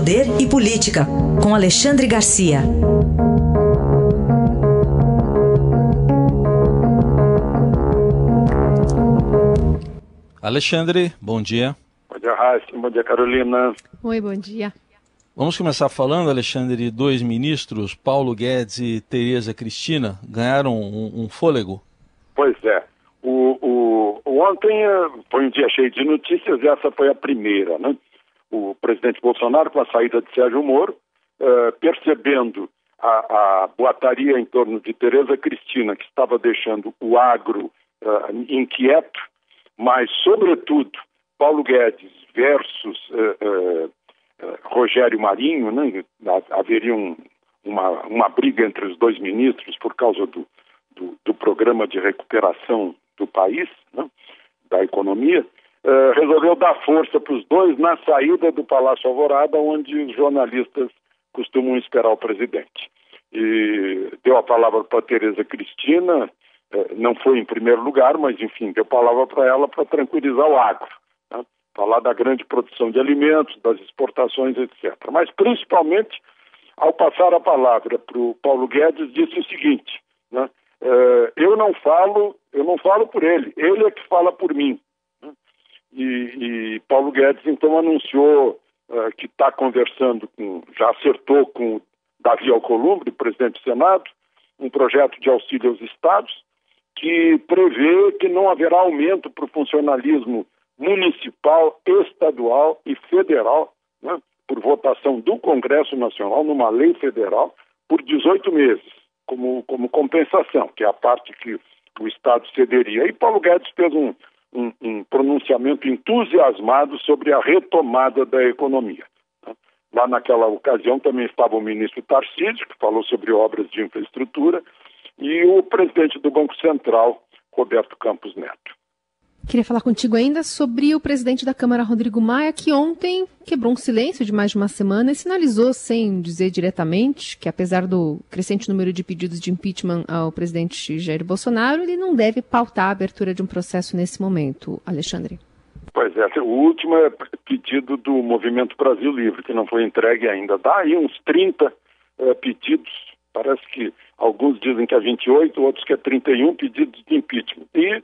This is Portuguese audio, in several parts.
Poder e Política, com Alexandre Garcia. Alexandre, bom dia. Bom dia, Raíssa. Bom dia, Carolina. Oi, bom dia. Vamos começar falando, Alexandre, dois ministros, Paulo Guedes e Tereza Cristina, ganharam um, um fôlego? Pois é. O, o, ontem eh, foi um dia cheio de notícias e essa foi a primeira, né? O presidente Bolsonaro, com a saída de Sérgio Moro, uh, percebendo a, a boataria em torno de Tereza Cristina, que estava deixando o agro uh, inquieto, mas, sobretudo, Paulo Guedes versus uh, Rogério Marinho, né? haveria um, uma, uma briga entre os dois ministros por causa do, do, do programa de recuperação do país, né? da economia, uh, resolveu dar força para os dois na saída do Palácio Alvorada, onde os jornalistas costumam esperar o presidente. E deu a palavra para Tereza Cristina, uh, não foi em primeiro lugar, mas enfim, deu a palavra para ela para tranquilizar o agro, né? falar da grande produção de alimentos, das exportações, etc. Mas principalmente, ao passar a palavra para o Paulo Guedes, disse o seguinte: né? Uh, eu não falo, eu não falo por ele, ele é que fala por mim. E, e Paulo Guedes então anunciou uh, que está conversando com, já acertou com Davi Alcolumbre, presidente do Senado, um projeto de auxílio aos estados que prevê que não haverá aumento para o funcionalismo municipal, estadual e federal, né, por votação do Congresso Nacional numa lei federal por 18 meses como, como compensação, que é a parte que o Estado cederia. E Paulo Guedes fez um, um, um pronunciamento entusiasmado sobre a retomada da economia. Né? Lá naquela ocasião também estava o ministro Tarcísio, que falou sobre obras de infraestrutura, e o presidente do Banco Central, Roberto Campos Neto. Queria falar contigo ainda sobre o presidente da Câmara, Rodrigo Maia, que ontem quebrou um silêncio de mais de uma semana e sinalizou, sem dizer diretamente, que apesar do crescente número de pedidos de impeachment ao presidente Jair Bolsonaro, ele não deve pautar a abertura de um processo nesse momento. Alexandre. Pois é, o último é pedido do Movimento Brasil Livre, que não foi entregue ainda. Dá aí uns 30 é, pedidos, parece que alguns dizem que é 28, outros que é 31 pedidos de impeachment. E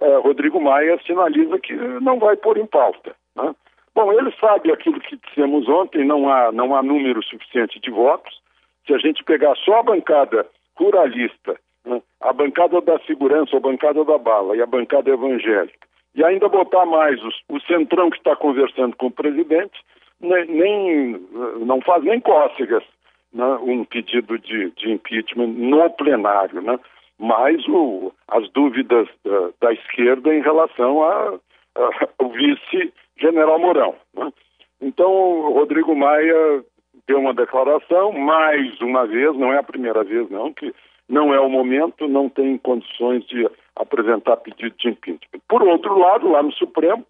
é, Rodrigo Maia sinaliza que não vai pôr em pauta. Né? Bom, ele sabe aquilo que dissemos ontem, não há, não há número suficiente de votos. Se a gente pegar só a bancada ruralista, né? a bancada da segurança, a bancada da bala e a bancada evangélica, e ainda botar mais os, o centrão que está conversando com o presidente, nem, nem, não faz nem cócegas né? um pedido de, de impeachment no plenário. Né? Mais o, as dúvidas da, da, esquerda em relação ao vice-general Mourão. Né? Então, o Rodrigo Maia deu uma declaração, mais uma vez, não é a primeira vez, não, que não é o momento, não tem condições de apresentar pedido de impeachment. Por outro lado, lá no Supremo,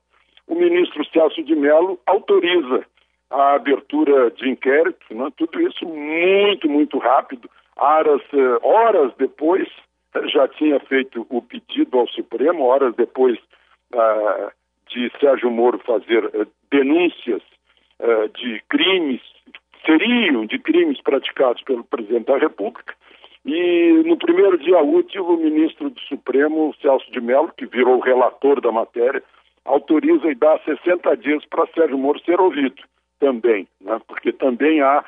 o ministro Celso de Mello autoriza a abertura de inquérito, né? tudo isso muito, muito rápido, horas, eh, horas depois já tinha feito o pedido ao Supremo, horas depois uh, de Sérgio Moro fazer uh, denúncias uh, de crimes, seriam de crimes praticados pelo presidente da República. E no primeiro dia útil, o ministro do Supremo, Celso de Mello, que virou relator da matéria, autoriza e dá 60 dias para Sérgio Moro ser ouvido também, né? porque também há,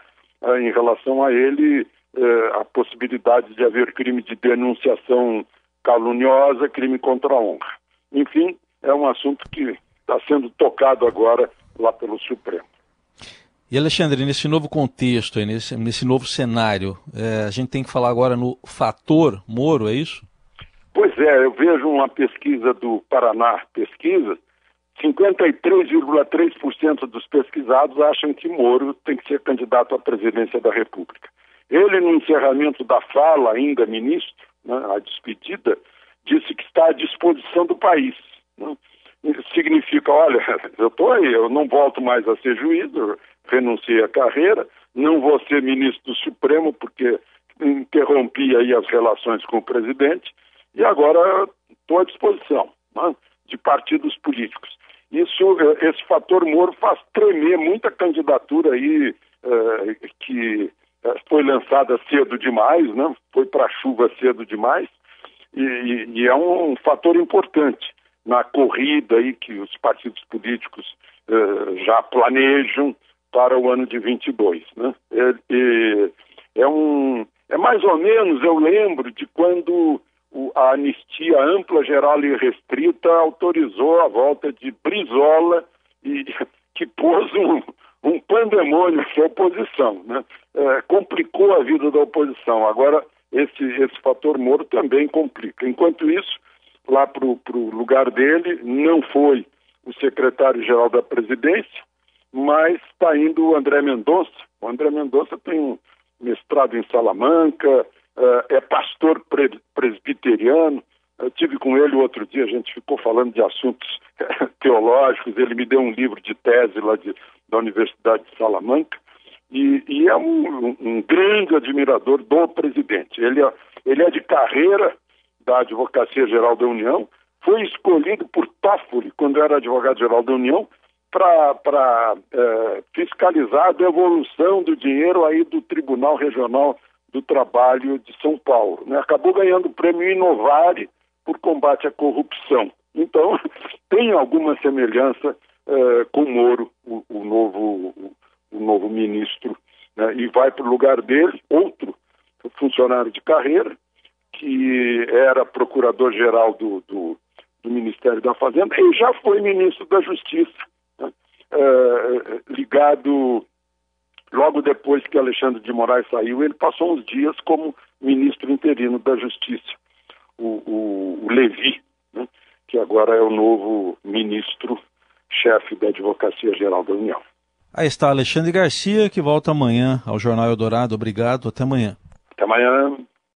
em relação a ele, eh, a possibilidade de haver crime de denunciação caluniosa, crime contra a honra. Enfim, é um assunto que está sendo tocado agora lá pelo Supremo. E Alexandre, nesse novo contexto, nesse, nesse novo cenário, é, a gente tem que falar agora no fator Moro, é isso? Pois é, eu vejo uma pesquisa do Paraná Pesquisa, 53,3% dos pesquisados acham que Moro tem que ser candidato à presidência da República. Ele, no encerramento da fala, ainda ministro, né, a despedida, disse que está à disposição do país. Né? Significa, olha, eu estou aí, eu não volto mais a ser juiz, eu renunciei à carreira, não vou ser ministro do Supremo porque interrompi aí as relações com o presidente e agora estou à disposição né, de partidos políticos. isso, esse fator Moro faz tremer muita candidatura aí que foi lançada cedo demais, né? foi para a chuva cedo demais, e, e, é um fator importante na corrida aí que os partidos políticos uh, já planejam para o ano de 22. Né? É, é, um, é mais ou menos, eu lembro, de quando a anistia ampla, geral e restrita autorizou a volta de Brizola e que pôs um, um pandemônio para a oposição, né? É, complicou a vida da oposição. Agora, esse, esse fator Moro também complica. Enquanto isso, lá para o lugar dele, não foi o secretário-geral da presidência, mas está indo o André Mendonça. O André Mendonça tem um mestrado em Salamanca, uh, é pastor presbiteriano. Eu tive com ele outro dia, a gente ficou falando de assuntos teológicos. Ele me deu um livro de tese lá de, da Universidade de Salamanca e, e é um, um, grande admirador do presidente. Ele é, ele é de carreira da Advocacia Geral da União, foi escolhido por Toffoli, quando era advogado-geral da União, para é, fiscalizar a devolução do dinheiro aí do Tribunal Regional do Trabalho de São Paulo. Né? Acabou ganhando o prêmio Inovare por combate à corrupção. Então, tem alguma semelhança é, com Moro, o, o novo, novo ministro, né? e vai para o lugar dele outro funcionário de carreira, que era procurador-geral do, do, do, Ministério da Fazenda e já foi ministro da Justiça, né? é, ligado logo depois que Alexandre de Moraes saiu, ele passou uns dias como ministro interino da Justiça, o, o, o Levi, né? que agora é o novo ministro-chefe da Advocacia Geral da União. Aí está Alexandre Garcia, que volta amanhã ao Jornal Eldorado. Obrigado, até amanhã. Até amanhã.